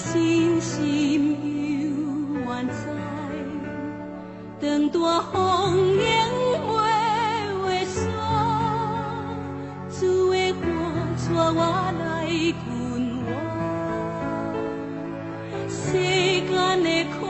星心犹原在，等大风雨袂畏煞，只为牵住我来存活。世间诶苦。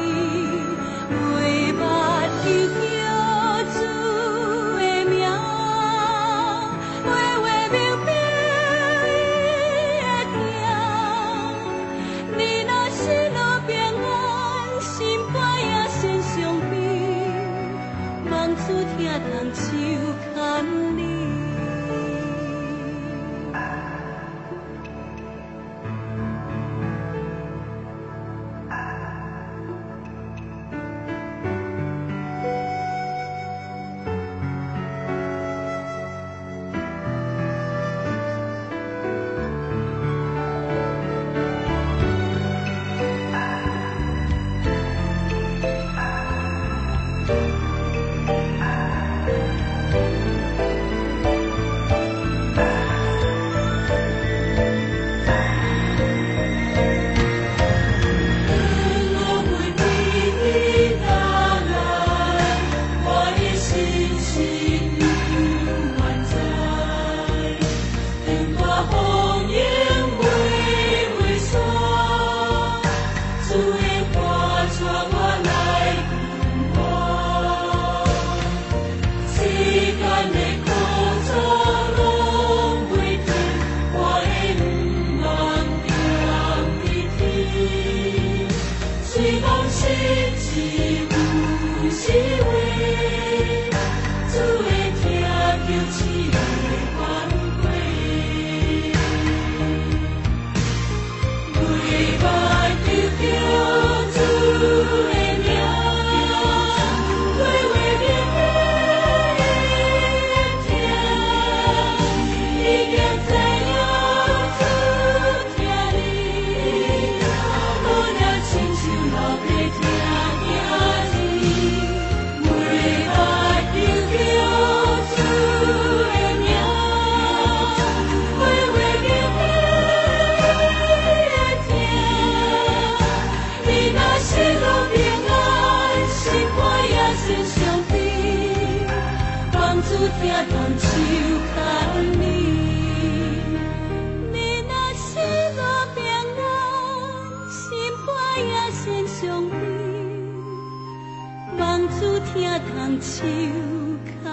只听人讲听，你若是无平安，心先。望子听风树脚。